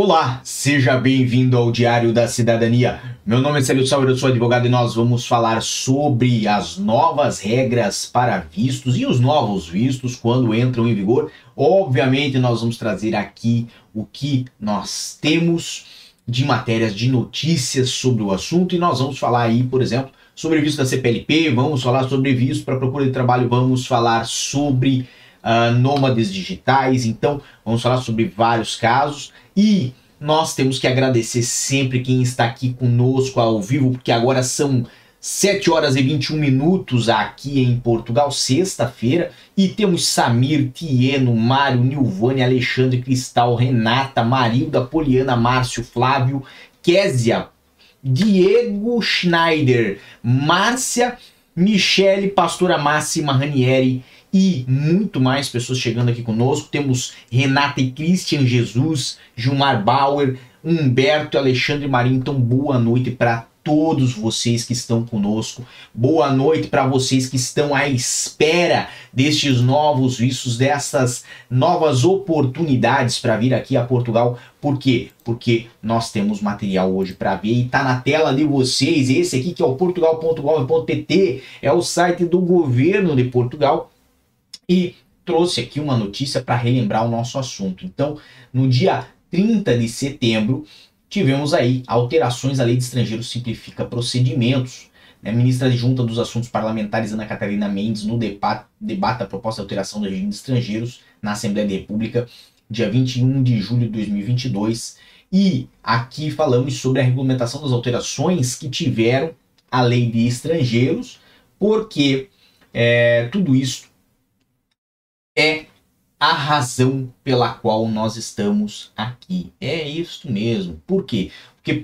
Olá, seja bem-vindo ao Diário da Cidadania. Meu nome é Célio Sauer, eu sou advogado e nós vamos falar sobre as novas regras para vistos e os novos vistos quando entram em vigor. Obviamente, nós vamos trazer aqui o que nós temos de matérias, de notícias sobre o assunto e nós vamos falar aí, por exemplo, sobre visto da CPLP, vamos falar sobre visto para procura de trabalho, vamos falar sobre uh, nômades digitais, então vamos falar sobre vários casos. E nós temos que agradecer sempre quem está aqui conosco ao vivo, porque agora são 7 horas e 21 minutos aqui em Portugal, sexta-feira, e temos Samir, Tieno, Mário, Nilvânia, Alexandre, Cristal, Renata, Marilda, Poliana, Márcio, Flávio, Késia, Diego Schneider, Márcia, Michele, Pastora Máxima Ranieri, e muito mais pessoas chegando aqui conosco. Temos Renata e Christian Jesus, Gilmar Bauer, Humberto e Alexandre Marinho. Então, boa noite para todos vocês que estão conosco. Boa noite para vocês que estão à espera destes novos vistos, dessas novas oportunidades para vir aqui a Portugal. Por quê? Porque nós temos material hoje para ver e tá na tela de vocês. Esse aqui que é o portugal.gov.pt, é o site do governo de Portugal e trouxe aqui uma notícia para relembrar o nosso assunto. Então, no dia 30 de setembro, tivemos aí alterações à Lei de Estrangeiros Simplifica Procedimentos. A ministra adjunta dos Assuntos Parlamentares, Ana Catarina Mendes, no debate, debate a proposta de alteração do regime de estrangeiros na Assembleia da República, dia 21 de julho de 2022. E aqui falamos sobre a regulamentação das alterações que tiveram a Lei de Estrangeiros, porque é, tudo isso é a razão pela qual nós estamos aqui. É isso mesmo. Por quê? Porque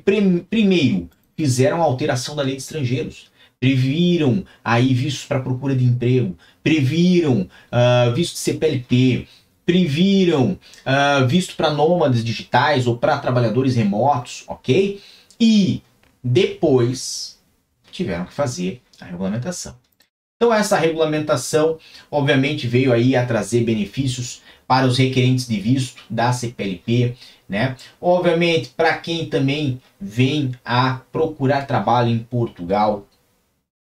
primeiro fizeram a alteração da lei de estrangeiros, previram aí vistos para procura de emprego, previram uh, visto de CPLP, previram uh, visto para nômades digitais ou para trabalhadores remotos, ok? E depois tiveram que fazer a regulamentação. Então essa regulamentação, obviamente, veio aí a trazer benefícios para os requerentes de visto da CPLP, né? Obviamente, para quem também vem a procurar trabalho em Portugal,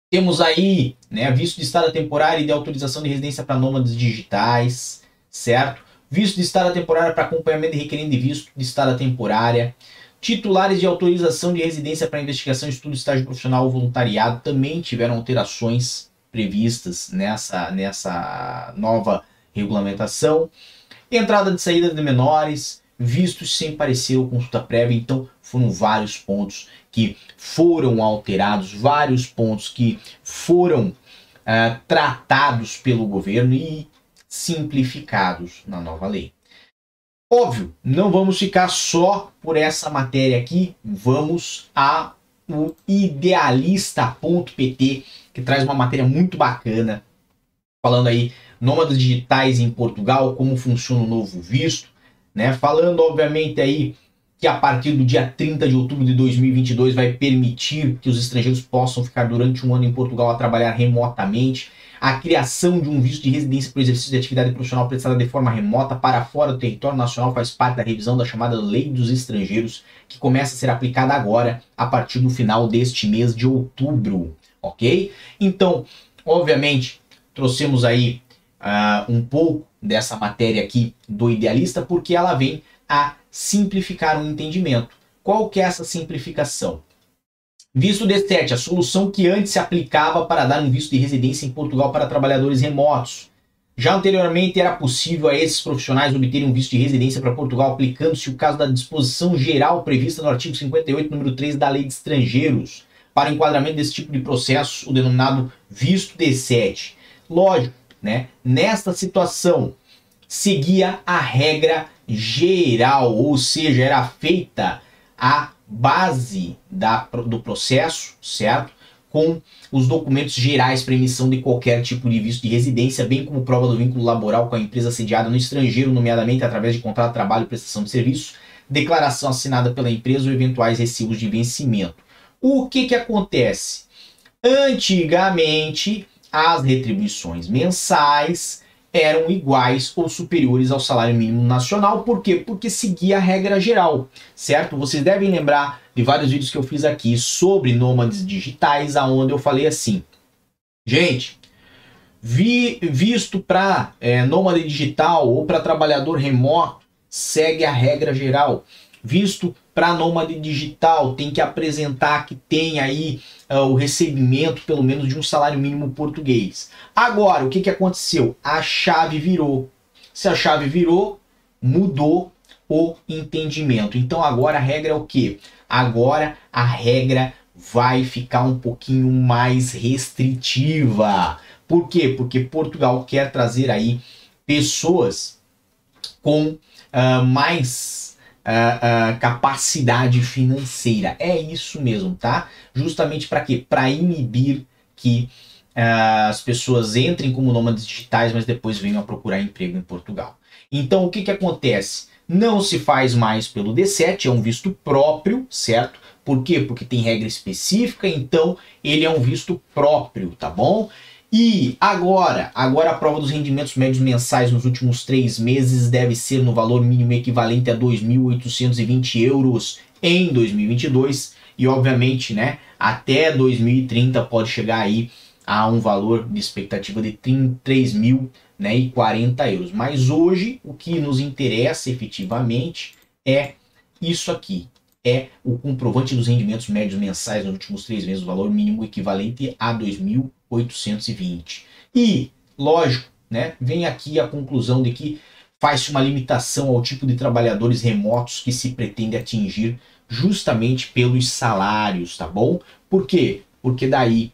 temos aí, né, visto de estada temporária e de autorização de residência para nômades digitais, certo? Visto de estada temporária para acompanhamento de requerente de visto de estada temporária, titulares de autorização de residência para investigação, estudo, estágio profissional ou voluntariado também tiveram alterações previstas nessa, nessa nova regulamentação. Entrada de saída de menores, vistos sem parecer ou consulta prévia. Então, foram vários pontos que foram alterados, vários pontos que foram uh, tratados pelo governo e simplificados na nova lei. Óbvio, não vamos ficar só por essa matéria aqui, vamos a idealista.pt, que traz uma matéria muito bacana, falando aí nômades digitais em Portugal, como funciona o novo visto, né? Falando obviamente aí que a partir do dia 30 de outubro de 2022 vai permitir que os estrangeiros possam ficar durante um ano em Portugal a trabalhar remotamente a criação de um visto de residência para o exercício de atividade profissional prestada de forma remota para fora do território nacional faz parte da revisão da chamada Lei dos Estrangeiros, que começa a ser aplicada agora, a partir do final deste mês de outubro, ok? Então, obviamente, trouxemos aí uh, um pouco dessa matéria aqui do idealista, porque ela vem a simplificar um entendimento. Qual que é essa simplificação? Visto D7, a solução que antes se aplicava para dar um visto de residência em Portugal para trabalhadores remotos. Já anteriormente era possível a esses profissionais obterem um visto de residência para Portugal aplicando-se o caso da disposição geral prevista no artigo 58, número 3 da Lei de Estrangeiros, para enquadramento desse tipo de processo, o denominado visto D7. Lógico, né? Nesta situação, seguia a regra geral, ou seja, era feita a base da, do processo, certo? Com os documentos gerais para emissão de qualquer tipo de visto de residência, bem como prova do vínculo laboral com a empresa sediada no estrangeiro, nomeadamente através de contrato de trabalho e prestação de serviço, declaração assinada pela empresa ou eventuais recibos de vencimento. O que, que acontece? Antigamente, as retribuições mensais eram iguais ou superiores ao salário mínimo nacional. Por quê? Porque seguia a regra geral, certo? Vocês devem lembrar de vários vídeos que eu fiz aqui sobre nômades digitais, aonde eu falei assim, gente, vi, visto para é, nômade digital ou para trabalhador remoto, segue a regra geral. Visto para nômade digital, tem que apresentar que tem aí uh, o recebimento pelo menos de um salário mínimo português. Agora, o que, que aconteceu? A chave virou. Se a chave virou, mudou o entendimento. Então agora a regra é o que? Agora a regra vai ficar um pouquinho mais restritiva. Por quê? Porque Portugal quer trazer aí pessoas com uh, mais uh, uh, capacidade financeira. É isso mesmo, tá? Justamente para quê? Para inibir que uh, as pessoas entrem como nômades digitais, mas depois venham a procurar emprego em Portugal. Então, o que, que acontece? Não se faz mais pelo D7, é um visto próprio, certo? Por quê? Porque tem regra específica, então ele é um visto próprio, tá bom? E agora, agora a prova dos rendimentos médios mensais nos últimos três meses deve ser no valor mínimo equivalente a 2.820 euros em 2022 e obviamente, né, até 2030 pode chegar aí a um valor de expectativa de 3 mil né, 40 euros. Mas hoje o que nos interessa efetivamente é isso aqui, é o comprovante dos rendimentos médios mensais nos últimos três meses, o valor mínimo equivalente a 2.000 820. E, lógico, né, vem aqui a conclusão de que faz-se uma limitação ao tipo de trabalhadores remotos que se pretende atingir justamente pelos salários, tá bom? Por quê? Porque daí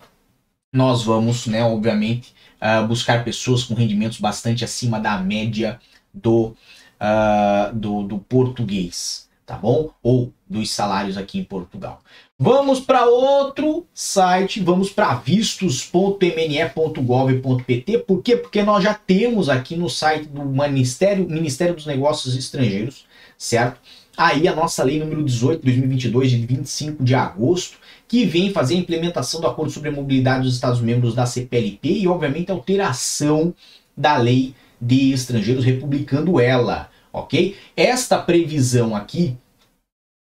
nós vamos, né, obviamente, uh, buscar pessoas com rendimentos bastante acima da média do, uh, do, do português tá bom? Ou dos salários aqui em Portugal. Vamos para outro site, vamos para vistos.mne.gov.pt. Por quê? Porque nós já temos aqui no site do Ministério, Ministério dos Negócios Estrangeiros, certo? Aí a nossa lei número 18, 2022, de 25 de agosto, que vem fazer a implementação do Acordo sobre a Mobilidade dos Estados-membros da CPLP e, obviamente, a alteração da lei de estrangeiros, republicando ela, ok? Esta previsão aqui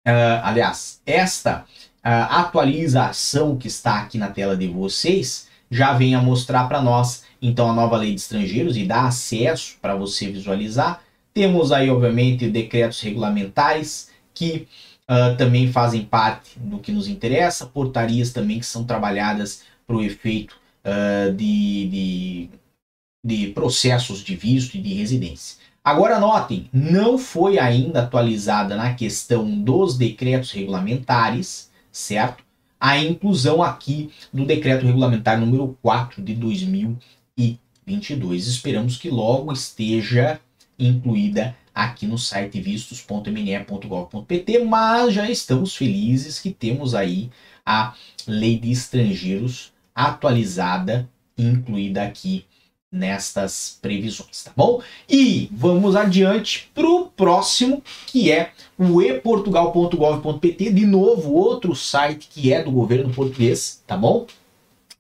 Uh, aliás, esta uh, atualização que está aqui na tela de vocês já vem a mostrar para nós então a nova lei de estrangeiros e dá acesso para você visualizar. Temos aí, obviamente, decretos regulamentares que uh, também fazem parte do que nos interessa, portarias também que são trabalhadas para o efeito de, de, de processos de visto e de residência. Agora notem, não foi ainda atualizada na questão dos decretos regulamentares, certo? A inclusão aqui do decreto regulamentar número 4 de 2022. Esperamos que logo esteja incluída aqui no site vistos.mne.gov.pt, mas já estamos felizes que temos aí a lei de estrangeiros atualizada, incluída aqui nestas previsões, tá bom? E vamos adiante para o próximo, que é o eportugal.gov.pt, de novo outro site que é do governo português, tá bom?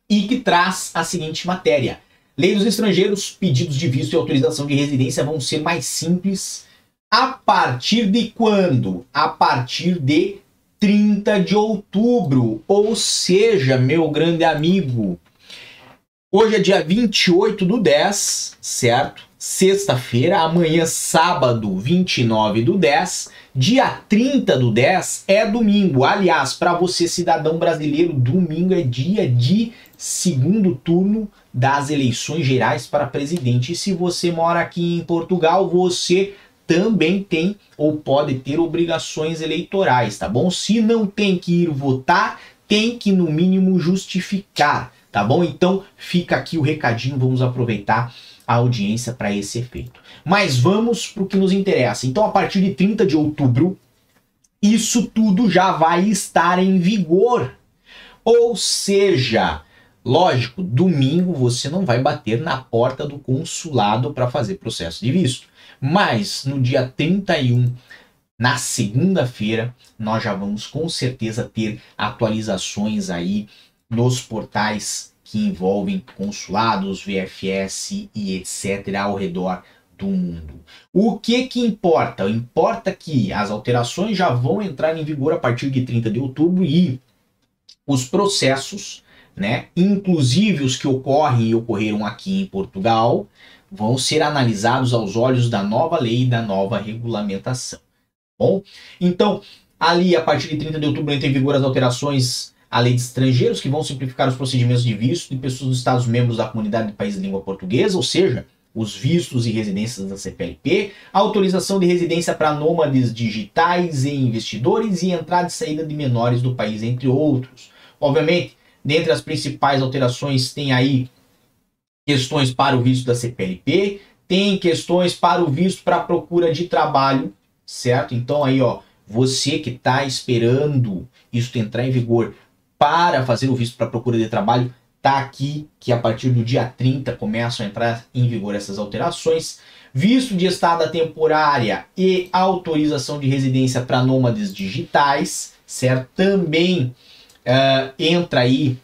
E que traz a seguinte matéria: Lei dos estrangeiros, pedidos de visto e autorização de residência vão ser mais simples a partir de quando? A partir de 30 de outubro, ou seja, meu grande amigo, Hoje é dia 28 do 10, certo? Sexta-feira, amanhã, sábado, 29 do 10. Dia 30 do 10 é domingo. Aliás, para você, cidadão brasileiro, domingo é dia de segundo turno das eleições gerais para presidente. E se você mora aqui em Portugal, você também tem ou pode ter obrigações eleitorais, tá bom? Se não tem que ir votar, tem que no mínimo justificar tá bom? Então fica aqui o recadinho, vamos aproveitar a audiência para esse efeito. Mas vamos para o que nos interessa. Então, a partir de 30 de outubro, isso tudo já vai estar em vigor. Ou seja, lógico, domingo você não vai bater na porta do consulado para fazer processo de visto. Mas no dia 31 na segunda-feira, nós já vamos com certeza ter atualizações aí nos portais que envolvem consulados, VFS e etc. ao redor do mundo. O que que importa? Importa que as alterações já vão entrar em vigor a partir de 30 de outubro e os processos, né, inclusive os que ocorrem e ocorreram aqui em Portugal, vão ser analisados aos olhos da nova lei e da nova regulamentação. Bom, então, ali a partir de 30 de outubro entra em vigor as alterações à lei de estrangeiros que vão simplificar os procedimentos de visto de pessoas dos Estados membros da comunidade de país de língua portuguesa, ou seja, os vistos e residências da CPLP, autorização de residência para nômades digitais e investidores e entrada e saída de menores do país, entre outros. Obviamente, dentre as principais alterações tem aí questões para o visto da CPLP, tem questões para o visto para procura de trabalho, certo? Então aí, ó, você que está esperando isso entrar em vigor para fazer o visto para procura de trabalho, tá aqui que a partir do dia 30 começam a entrar em vigor essas alterações. Visto de estada temporária e autorização de residência para nômades digitais, certo? Também uh, entra aí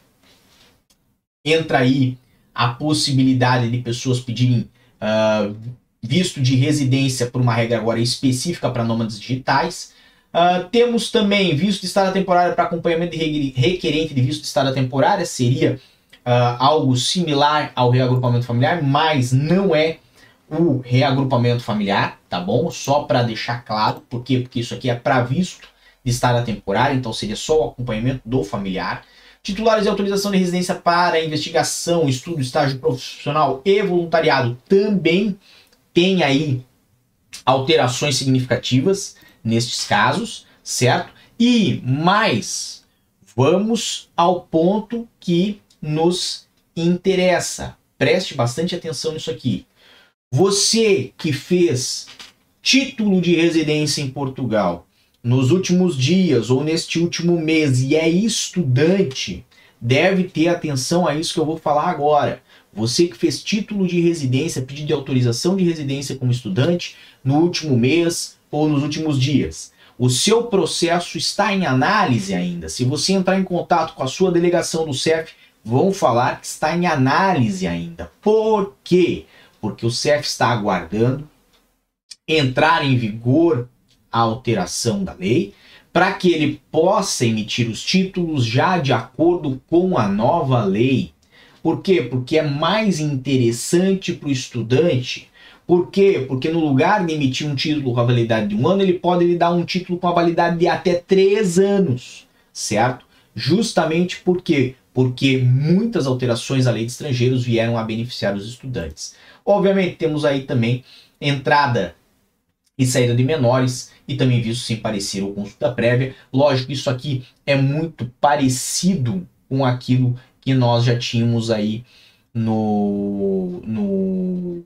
entra aí a possibilidade de pessoas pedirem uh, visto de residência por uma regra agora específica para nômades digitais. Uh, temos também visto de estada temporária para acompanhamento de requerente de visto de estada temporária, seria uh, algo similar ao reagrupamento familiar, mas não é o reagrupamento familiar, tá bom? Só para deixar claro, por quê? Porque isso aqui é para visto de estada temporária, então seria só o acompanhamento do familiar. Titulares de autorização de residência para investigação, estudo, estágio profissional e voluntariado também tem aí alterações significativas nestes casos, certo? E mais, vamos ao ponto que nos interessa. Preste bastante atenção nisso aqui. Você que fez título de residência em Portugal nos últimos dias ou neste último mês e é estudante, deve ter atenção a isso que eu vou falar agora. Você que fez título de residência, pedido de autorização de residência como estudante no último mês ou nos últimos dias. O seu processo está em análise ainda. Se você entrar em contato com a sua delegação do CEF, vão falar que está em análise ainda. Por quê? Porque o CEF está aguardando entrar em vigor a alteração da lei para que ele possa emitir os títulos já de acordo com a nova lei. Por quê? Porque é mais interessante para o estudante. Por quê? Porque no lugar de emitir um título com a validade de um ano, ele pode lhe dar um título com a validade de até três anos, certo? Justamente porque porque muitas alterações à lei de estrangeiros vieram a beneficiar os estudantes. Obviamente, temos aí também entrada e saída de menores e também visto sem parecer ou consulta prévia. Lógico, isso aqui é muito parecido com aquilo que nós já tínhamos aí no, no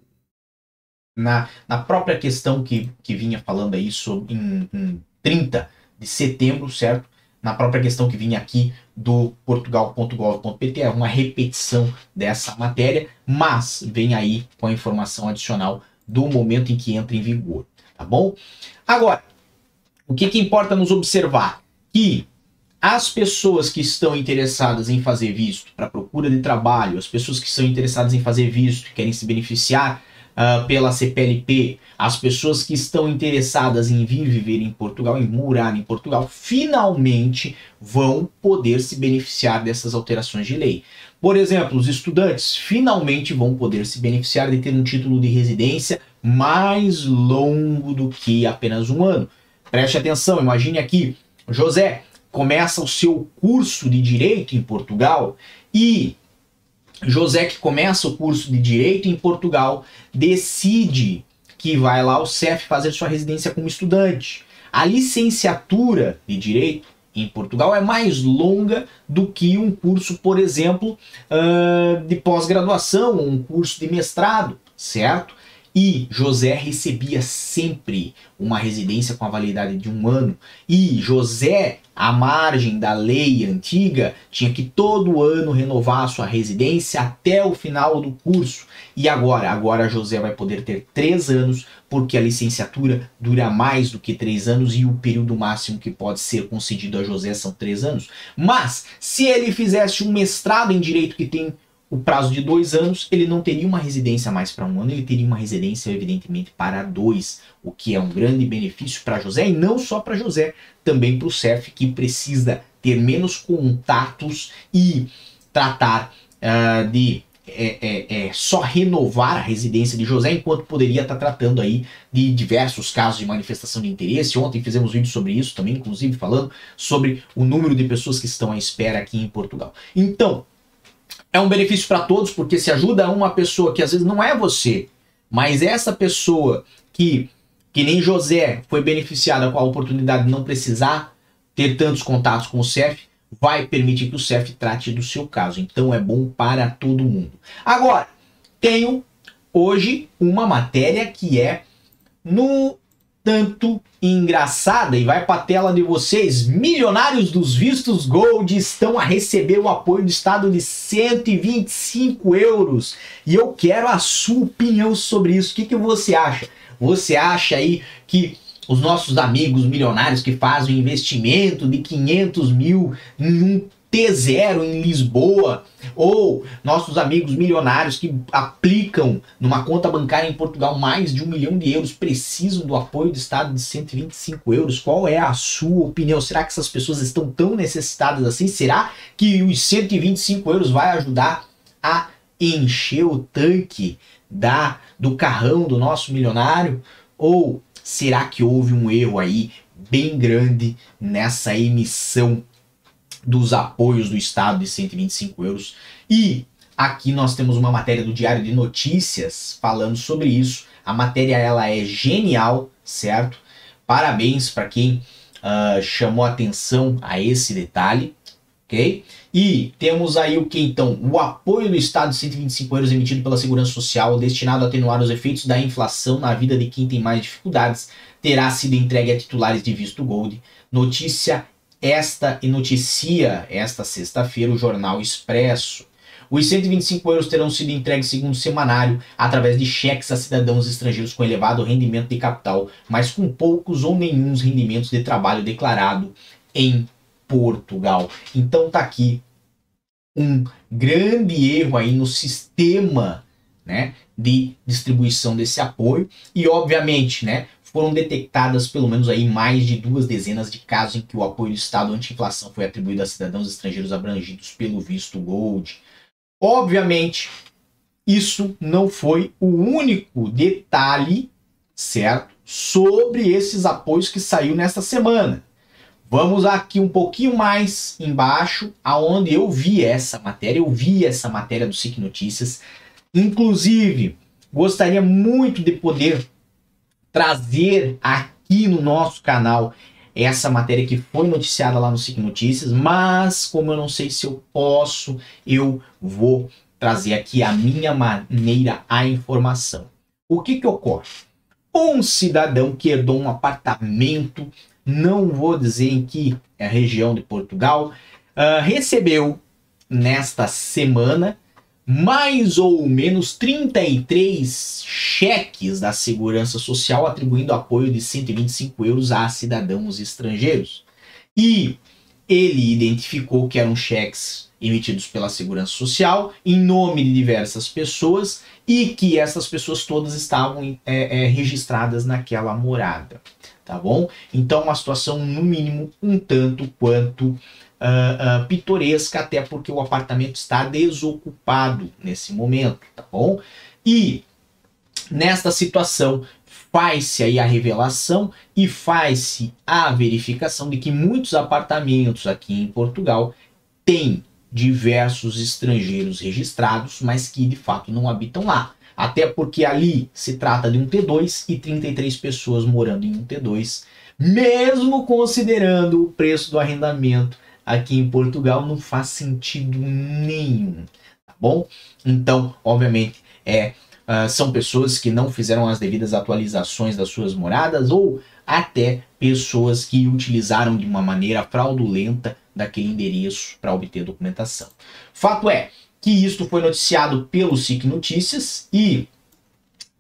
na, na própria questão que, que vinha falando aí sobre em, em 30 de setembro, certo? Na própria questão que vinha aqui do portugal.gov.pt, é uma repetição dessa matéria, mas vem aí com a informação adicional do momento em que entra em vigor, tá bom? Agora, o que, que importa nos observar? Que as pessoas que estão interessadas em fazer visto para procura de trabalho, as pessoas que estão interessadas em fazer visto, querem se beneficiar uh, pela CPLP, as pessoas que estão interessadas em vir viver em Portugal, em morar em Portugal, finalmente vão poder se beneficiar dessas alterações de lei. Por exemplo, os estudantes finalmente vão poder se beneficiar de ter um título de residência mais longo do que apenas um ano. Preste atenção, imagine aqui, José começa o seu curso de direito em Portugal e José, que começa o curso de Direito em Portugal, decide que vai lá ao CEF fazer sua residência como estudante. A licenciatura de Direito em Portugal é mais longa do que um curso, por exemplo, de pós-graduação, um curso de mestrado, certo? E José recebia sempre uma residência com a validade de um ano. E José, à margem da lei antiga, tinha que todo ano renovar a sua residência até o final do curso. E agora? Agora José vai poder ter três anos, porque a licenciatura dura mais do que três anos e o período máximo que pode ser concedido a José são três anos. Mas, se ele fizesse um mestrado em direito que tem o prazo de dois anos, ele não teria uma residência mais para um ano, ele teria uma residência, evidentemente, para dois, o que é um grande benefício para José e não só para José, também para o CEF, que precisa ter menos contatos e tratar uh, de é, é, é, só renovar a residência de José, enquanto poderia estar tratando aí de diversos casos de manifestação de interesse. Ontem fizemos vídeo sobre isso também, inclusive falando sobre o número de pessoas que estão à espera aqui em Portugal. Então, é um benefício para todos, porque se ajuda uma pessoa que às vezes não é você, mas essa pessoa que, que nem José, foi beneficiada com a oportunidade de não precisar ter tantos contatos com o CEF, vai permitir que o CEF trate do seu caso. Então é bom para todo mundo. Agora, tenho hoje uma matéria que é no tanto engraçada e vai para a tela de vocês. Milionários dos vistos Gold estão a receber o apoio do Estado de 125 euros. E eu quero a sua opinião sobre isso. O que, que você acha? Você acha aí que os nossos amigos milionários que fazem investimento de 500 mil em um T0 em Lisboa, ou nossos amigos milionários que aplicam numa conta bancária em Portugal mais de um milhão de euros precisam do apoio do Estado de 125 euros. Qual é a sua opinião? Será que essas pessoas estão tão necessitadas assim? Será que os 125 euros vai ajudar a encher o tanque da do carrão do nosso milionário? Ou será que houve um erro aí bem grande nessa emissão dos apoios do Estado de 125 euros? E aqui nós temos uma matéria do Diário de Notícias falando sobre isso. A matéria ela é genial, certo? Parabéns para quem uh, chamou atenção a esse detalhe, ok? E temos aí o que então? O apoio do Estado de 125 euros emitido pela Segurança Social, destinado a atenuar os efeitos da inflação na vida de quem tem mais dificuldades, terá sido entregue a titulares de visto Gold. Notícia esta e noticia esta sexta-feira o Jornal Expresso. Os 125 euros terão sido entregues segundo semanário através de cheques a cidadãos estrangeiros com elevado rendimento de capital, mas com poucos ou nenhum rendimentos de trabalho declarado em Portugal. Então tá aqui um grande erro aí no sistema né, de distribuição desse apoio e obviamente né, foram detectadas pelo menos aí mais de duas dezenas de casos em que o apoio do Estado anti-inflação foi atribuído a cidadãos estrangeiros abrangidos pelo visto Gold. Obviamente, isso não foi o único detalhe, certo, sobre esses apoios que saiu nesta semana. Vamos aqui um pouquinho mais embaixo, aonde eu vi essa matéria, eu vi essa matéria do SIC Notícias. Inclusive, gostaria muito de poder trazer aqui no nosso canal essa matéria que foi noticiada lá no SIC Notícias, mas como eu não sei se eu posso, eu vou trazer aqui a minha maneira a informação. O que que ocorre? Um cidadão que herdou um apartamento não vou dizer em que é região de Portugal, uh, recebeu nesta semana mais ou menos 33 cheques da Segurança Social atribuindo apoio de 125 euros a cidadãos estrangeiros. E ele identificou que eram cheques emitidos pela Segurança Social em nome de diversas pessoas e que essas pessoas todas estavam é, é, registradas naquela morada tá bom? Então, uma situação, no mínimo, um tanto quanto uh, pitoresca, até porque o apartamento está desocupado nesse momento, tá bom? E nesta situação faz-se aí a revelação e faz-se a verificação de que muitos apartamentos aqui em Portugal têm diversos estrangeiros registrados, mas que de fato não habitam lá. Até porque ali se trata de um T2 e 33 pessoas morando em um T2, mesmo considerando o preço do arrendamento aqui em Portugal, não faz sentido nenhum, tá bom? Então, obviamente, é, uh, são pessoas que não fizeram as devidas atualizações das suas moradas ou até pessoas que utilizaram de uma maneira fraudulenta daquele endereço para obter documentação. Fato é, que isto foi noticiado pelo SIC Notícias e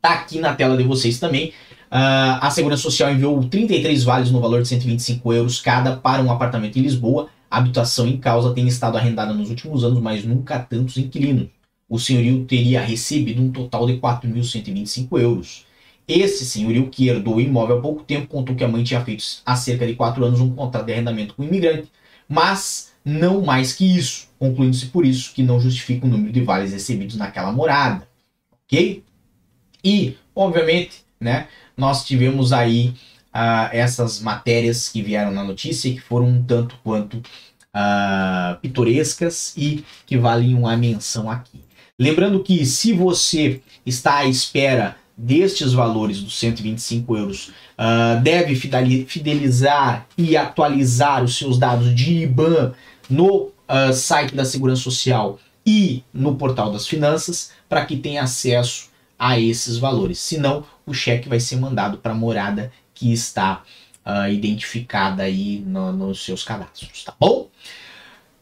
tá aqui na tela de vocês também. Uh, a Segurança Social enviou 33 vales no valor de 125 euros cada para um apartamento em Lisboa. A habitação em causa tem estado arrendada nos últimos anos, mas nunca tantos inquilinos. o senhorio teria recebido um total de 4.125 euros. Esse senhorio que herdou o imóvel há pouco tempo contou que a mãe tinha feito há cerca de 4 anos um contrato de arrendamento com o imigrante, mas não mais que isso, concluindo-se por isso que não justifica o número de vales recebidos naquela morada, ok? E, obviamente, né, nós tivemos aí uh, essas matérias que vieram na notícia que foram um tanto quanto uh, pitorescas e que valem uma menção aqui. Lembrando que se você está à espera destes valores dos 125 euros, uh, deve fidelizar e atualizar os seus dados de IBAN no uh, site da Segurança Social e no portal das finanças para que tenha acesso a esses valores. Senão, o cheque vai ser mandado para a morada que está uh, identificada aí no, nos seus cadastros, tá bom?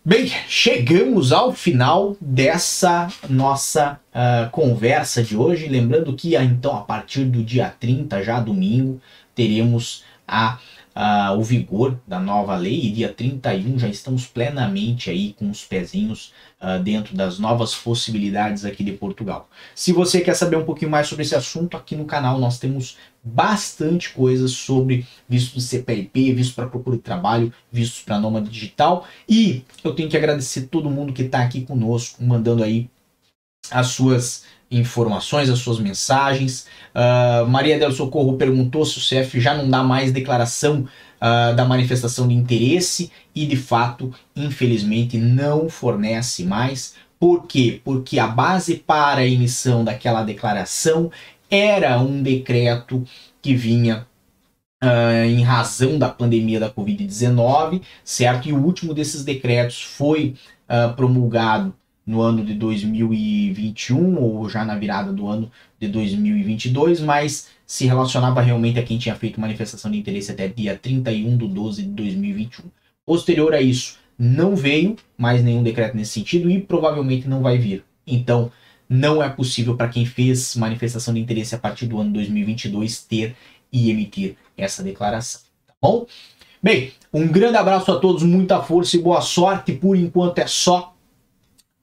Bem, chegamos ao final dessa nossa uh, conversa de hoje. Lembrando que ah, então a partir do dia 30, já domingo, teremos a uh, o vigor da nova lei e dia 31 já estamos plenamente aí com os pezinhos uh, dentro das novas possibilidades aqui de Portugal. Se você quer saber um pouquinho mais sobre esse assunto, aqui no canal nós temos bastante coisas sobre vistos de CPLP, vistos para procura de trabalho, vistos para nômade digital e eu tenho que agradecer todo mundo que está aqui conosco, mandando aí as suas informações, as suas mensagens. Uh, Maria del Socorro perguntou se o CF já não dá mais declaração uh, da manifestação de interesse e de fato, infelizmente, não fornece mais. Por quê? Porque a base para a emissão daquela declaração era um decreto que vinha Uh, em razão da pandemia da Covid-19, certo? E o último desses decretos foi uh, promulgado no ano de 2021 ou já na virada do ano de 2022, mas se relacionava realmente a quem tinha feito manifestação de interesse até dia 31 de 12 de 2021. Posterior a isso, não veio mais nenhum decreto nesse sentido e provavelmente não vai vir. Então, não é possível para quem fez manifestação de interesse a partir do ano 2022 ter e emitir essa declaração, tá bom? Bem, um grande abraço a todos, muita força e boa sorte. Por enquanto é só